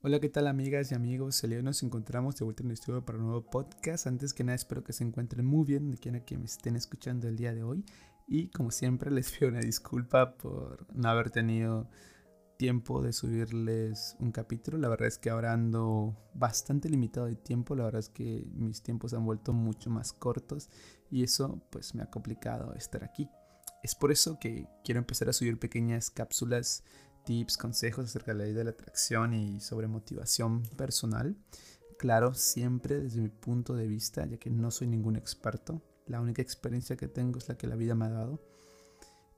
Hola, ¿qué tal amigas y amigos? El día nos encontramos de vuelta en el estudio para un nuevo podcast. Antes que nada espero que se encuentren muy bien, de quien que me estén escuchando el día de hoy. Y como siempre les pido una disculpa por no haber tenido tiempo de subirles un capítulo. La verdad es que ahora ando bastante limitado de tiempo. La verdad es que mis tiempos han vuelto mucho más cortos y eso pues me ha complicado estar aquí. Es por eso que quiero empezar a subir pequeñas cápsulas tips, consejos acerca de la ley de la atracción y sobre motivación personal. Claro, siempre desde mi punto de vista, ya que no soy ningún experto. La única experiencia que tengo es la que la vida me ha dado.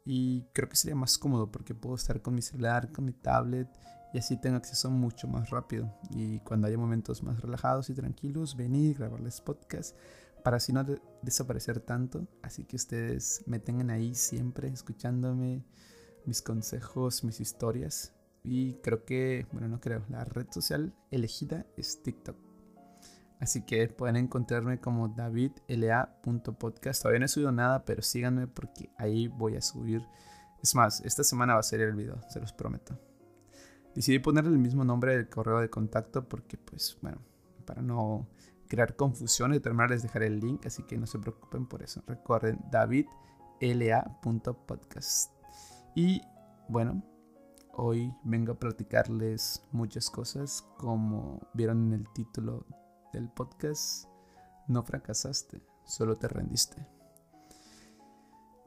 Y creo que sería más cómodo porque puedo estar con mi celular, con mi tablet y así tengo acceso mucho más rápido. Y cuando haya momentos más relajados y tranquilos, venir, grabarles podcast para así no desaparecer tanto. Así que ustedes me tengan ahí siempre escuchándome, mis consejos, mis historias. Y creo que, bueno, no creo, la red social elegida es TikTok. Así que pueden encontrarme como davidla.podcast. Todavía no he subido nada, pero síganme porque ahí voy a subir. Es más, esta semana va a ser el video, se los prometo. Decidí ponerle el mismo nombre del correo de contacto porque, pues, bueno, para no crear confusión y terminar les dejaré el link, así que no se preocupen por eso. Recuerden davidla.podcast. Y bueno, hoy vengo a platicarles muchas cosas como vieron en el título del podcast, no fracasaste, solo te rendiste.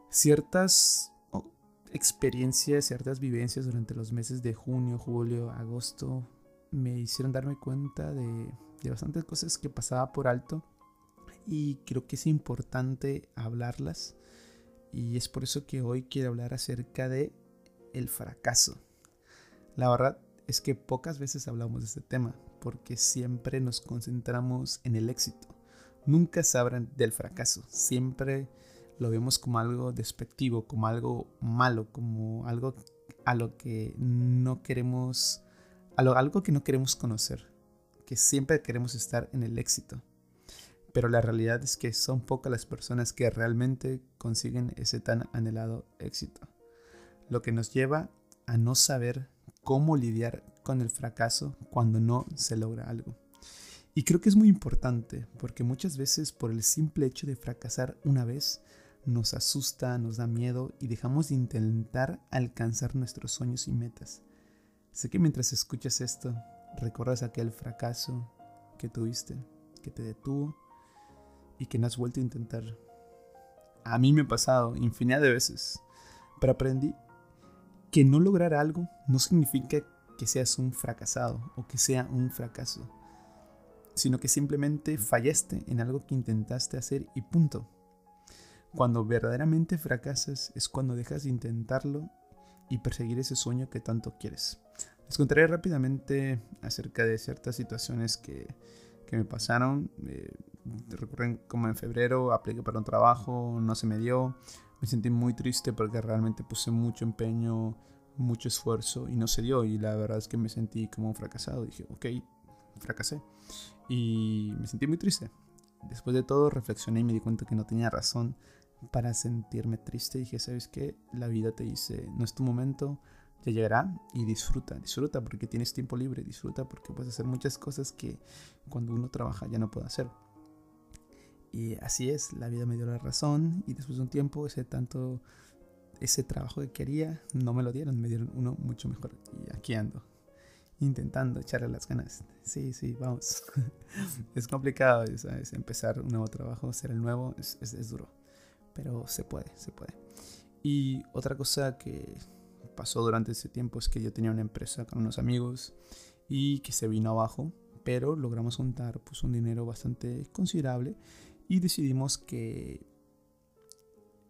Ciertas experiencias, ciertas vivencias durante los meses de junio, julio, agosto me hicieron darme cuenta de, de bastantes cosas que pasaba por alto y creo que es importante hablarlas y es por eso que hoy quiero hablar acerca de el fracaso. La verdad es que pocas veces hablamos de este tema porque siempre nos concentramos en el éxito. Nunca se hablan del fracaso, siempre lo vemos como algo despectivo, como algo malo, como algo a lo que no queremos, algo que no queremos conocer, que siempre queremos estar en el éxito pero la realidad es que son pocas las personas que realmente consiguen ese tan anhelado éxito, lo que nos lleva a no saber cómo lidiar con el fracaso cuando no se logra algo. Y creo que es muy importante porque muchas veces por el simple hecho de fracasar una vez nos asusta, nos da miedo y dejamos de intentar alcanzar nuestros sueños y metas. Sé que mientras escuchas esto, recuerdas aquel fracaso que tuviste, que te detuvo y que no has vuelto a intentar. A mí me ha pasado infinidad de veces, pero aprendí que no lograr algo no significa que seas un fracasado o que sea un fracaso, sino que simplemente fallaste en algo que intentaste hacer y punto. Cuando verdaderamente fracasas es cuando dejas de intentarlo y perseguir ese sueño que tanto quieres. Les contaré rápidamente acerca de ciertas situaciones que, que me pasaron. Eh, recuerden como en febrero apliqué para un trabajo, no se me dio. Me sentí muy triste porque realmente puse mucho empeño, mucho esfuerzo y no se dio. Y la verdad es que me sentí como un fracasado. Dije, ok, fracasé. Y me sentí muy triste. Después de todo reflexioné y me di cuenta que no tenía razón para sentirme triste. Dije, ¿sabes qué? La vida te dice, no es tu momento, ya llegará y disfruta, disfruta porque tienes tiempo libre, disfruta porque puedes hacer muchas cosas que cuando uno trabaja ya no puede hacer. Y así es, la vida me dio la razón y después de un tiempo ese tanto, ese trabajo que quería no me lo dieron, me dieron uno mucho mejor. Y aquí ando, intentando echarle las ganas. Sí, sí, vamos. es complicado, ¿sabes? Empezar un nuevo trabajo, ser el nuevo, es, es duro. Pero se puede, se puede. Y otra cosa que pasó durante ese tiempo es que yo tenía una empresa con unos amigos y que se vino abajo, pero logramos juntar pues un dinero bastante considerable y decidimos que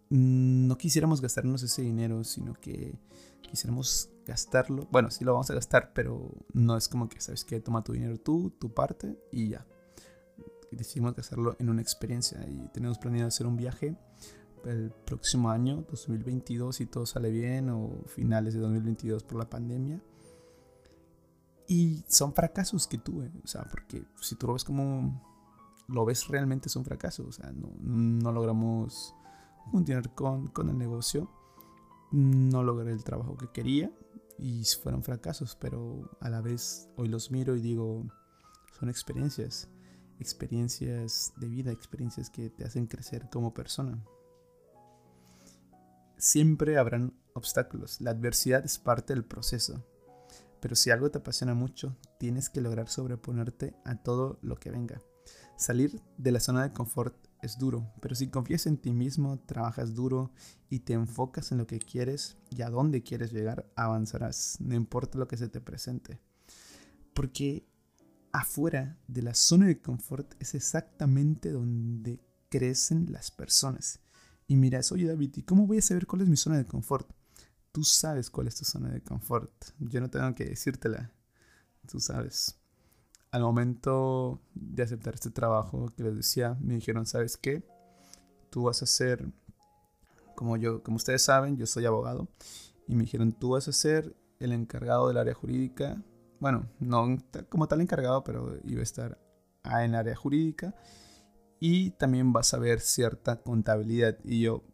no quisiéramos gastarnos ese dinero, sino que quisiéramos gastarlo. Bueno, sí lo vamos a gastar, pero no es como que, ¿sabes que Toma tu dinero tú, tu parte y ya. Decidimos gastarlo en una experiencia y tenemos planeado hacer un viaje el próximo año, 2022, si todo sale bien, o finales de 2022 por la pandemia. Y son fracasos que tuve, o sea, porque si tú lo ves como lo ves realmente es un fracaso. O sea, no, no logramos continuar con, con, el negocio. No logré el trabajo que quería. y fueron fracasos, pero a la vez hoy los miro y digo, son experiencias, experiencias de vida, experiencias que te hacen crecer como persona. Siempre habrán obstáculos, la adversidad es parte del proceso, pero si algo te apasiona mucho, tienes que lograr sobreponerte a todo lo que venga. Salir de la zona de confort es duro, pero si confías en ti mismo, trabajas duro y te enfocas en lo que quieres y a dónde quieres llegar, avanzarás, no importa lo que se te presente. Porque afuera de la zona de confort es exactamente donde crecen las personas. Y mira, oye David, ¿y cómo voy a saber cuál es mi zona de confort? Tú sabes cuál es tu zona de confort. Yo no tengo que decírtela. Tú sabes al momento de aceptar este trabajo que les decía, me dijeron, ¿sabes qué? Tú vas a ser, como yo, como ustedes saben, yo soy abogado, y me dijeron, tú vas a ser el encargado del área jurídica. Bueno, no como tal encargado, pero iba a estar en el área jurídica. Y también vas a ver cierta contabilidad. Y yo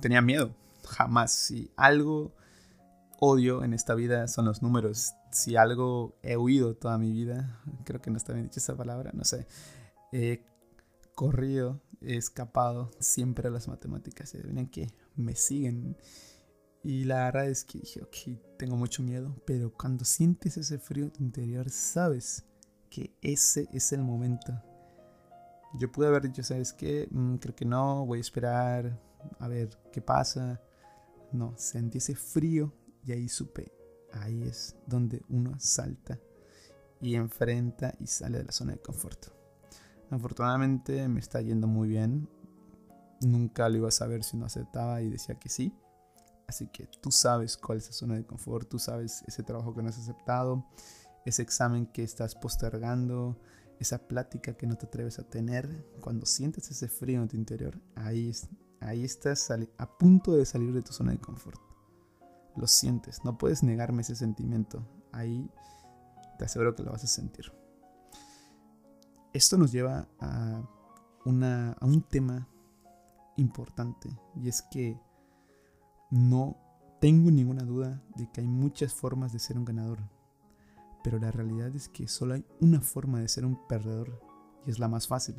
tenía miedo, jamás. Si algo odio en esta vida son los números si algo he huido toda mi vida, creo que no está bien dicha esa palabra, no sé, he corrido, he escapado siempre a las matemáticas, y que me siguen. Y la verdad es que dije, ok, tengo mucho miedo, pero cuando sientes ese frío interior, sabes que ese es el momento. Yo pude haber dicho, ¿sabes qué? Mm, creo que no, voy a esperar a ver qué pasa. No, sentí ese frío y ahí supe, ahí es donde uno salta y enfrenta y sale de la zona de confort. Afortunadamente me está yendo muy bien. Nunca lo iba a saber si no aceptaba y decía que sí. Así que tú sabes cuál es la zona de confort, tú sabes ese trabajo que no has aceptado, ese examen que estás postergando, esa plática que no te atreves a tener. Cuando sientes ese frío en tu interior, ahí, ahí estás a punto de salir de tu zona de confort lo sientes, no puedes negarme ese sentimiento. Ahí te aseguro que lo vas a sentir. Esto nos lleva a, una, a un tema importante y es que no tengo ninguna duda de que hay muchas formas de ser un ganador, pero la realidad es que solo hay una forma de ser un perdedor y es la más fácil.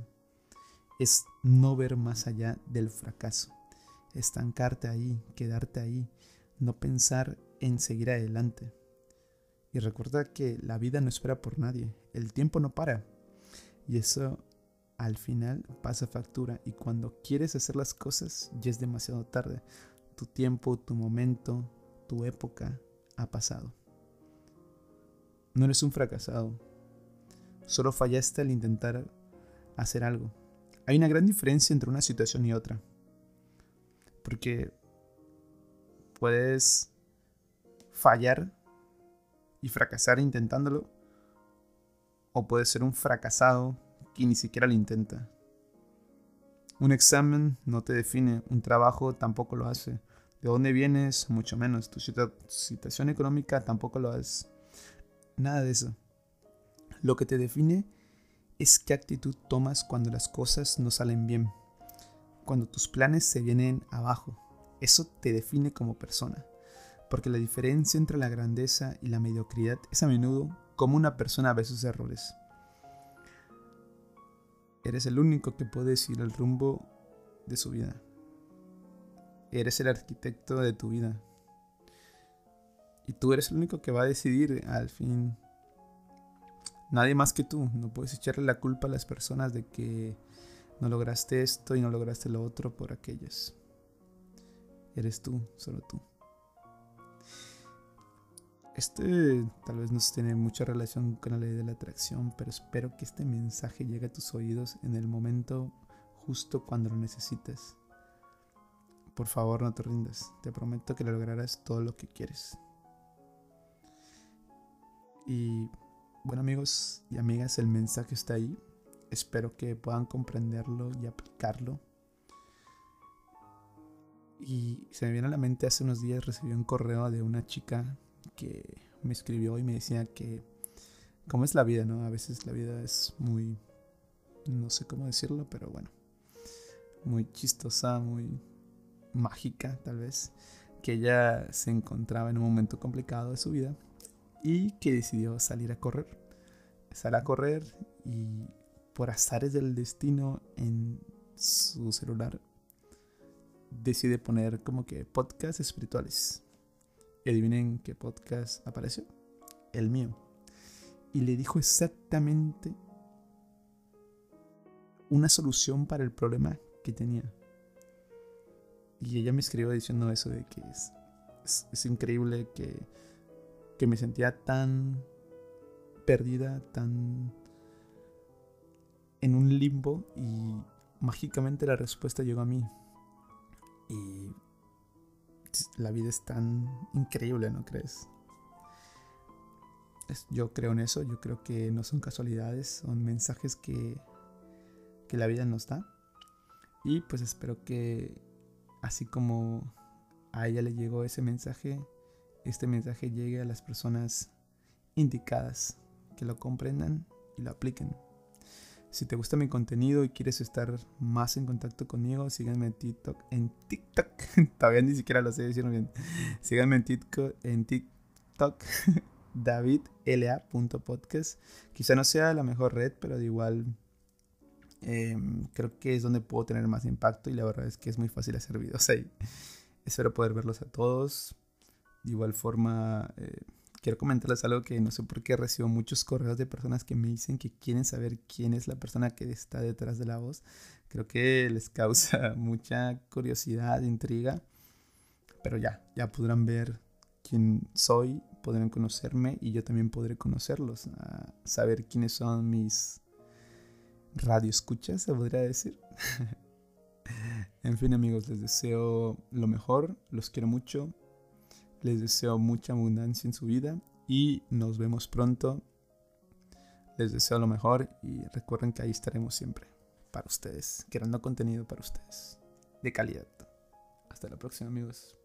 Es no ver más allá del fracaso, estancarte ahí, quedarte ahí, no pensar en seguir adelante. Y recuerda que la vida no espera por nadie, el tiempo no para. Y eso al final pasa factura y cuando quieres hacer las cosas ya es demasiado tarde. Tu tiempo, tu momento, tu época ha pasado. No eres un fracasado, solo fallaste al intentar hacer algo. Hay una gran diferencia entre una situación y otra. Porque puedes fallar y fracasar intentándolo, o puedes ser un fracasado que ni siquiera lo intenta. Un examen no te define, un trabajo tampoco lo hace. De dónde vienes, mucho menos. Tu situación económica tampoco lo hace. Nada de eso. Lo que te define es qué actitud tomas cuando las cosas no salen bien, cuando tus planes se vienen abajo, eso te define como persona, porque la diferencia entre la grandeza y la mediocridad es a menudo cómo una persona ve sus errores. Eres el único que puede decir el rumbo de su vida. Eres el arquitecto de tu vida. Y tú eres el único que va a decidir al fin. Nadie más que tú. No puedes echarle la culpa a las personas de que no lograste esto y no lograste lo otro por aquellas. Eres tú, solo tú. Este tal vez no tiene mucha relación con la ley de la atracción, pero espero que este mensaje llegue a tus oídos en el momento justo cuando lo necesites. Por favor, no te rindas. Te prometo que lograrás todo lo que quieres. Y bueno amigos y amigas, el mensaje está ahí. Espero que puedan comprenderlo y aplicarlo y se me viene a la mente hace unos días recibí un correo de una chica que me escribió y me decía que cómo es la vida, ¿no? A veces la vida es muy, no sé cómo decirlo, pero bueno, muy chistosa, muy mágica tal vez. que ella se encontraba en un momento complicado de su vida y que decidió salir a correr. Sale a correr y por azares del destino en su celular decide poner como que podcasts espirituales. Adivinen qué podcast apareció. El mío. Y le dijo exactamente una solución para el problema que tenía. Y ella me escribió diciendo eso de que es, es, increíble que, que me sentía tan perdida, tan en un limbo y mágicamente la respuesta llegó a mí. Y la vida es tan increíble, ¿no crees? yo creo en eso, yo creo que no son casualidades, son mensajes que, que la vida nos da. Y pues espero que así como a ella le llegó ese mensaje, este mensaje llegue a las personas indicadas, que lo comprendan y lo apliquen. Si te gusta mi contenido y quieres estar más en contacto conmigo, síganme en TikTok. En TikTok, todavía ni siquiera lo sé decir bien. Síganme en TikTok, en TikTok davidla.podcast. Quizá no sea la mejor red, pero de igual em, creo que es donde puedo tener más impacto y la verdad es que es muy fácil hacer videos ahí. Espero poder verlos a todos. De igual forma, eh, quiero comentarles algo que no sé por qué recibo muchos correos de personas que me dicen que quieren saber quién es la persona que está detrás de la voz. Creo que les causa mucha curiosidad, intriga. Pero ya, ya podrán ver quién soy, podrán conocerme y yo también podré conocerlos, saber quiénes son mis radioescuchas, se podría decir. en fin amigos, les deseo lo mejor, los quiero mucho, les deseo mucha abundancia en su vida y nos vemos pronto. Les deseo lo mejor y recuerden que ahí estaremos siempre para ustedes, creando contenido para ustedes de calidad. Hasta la próxima amigos.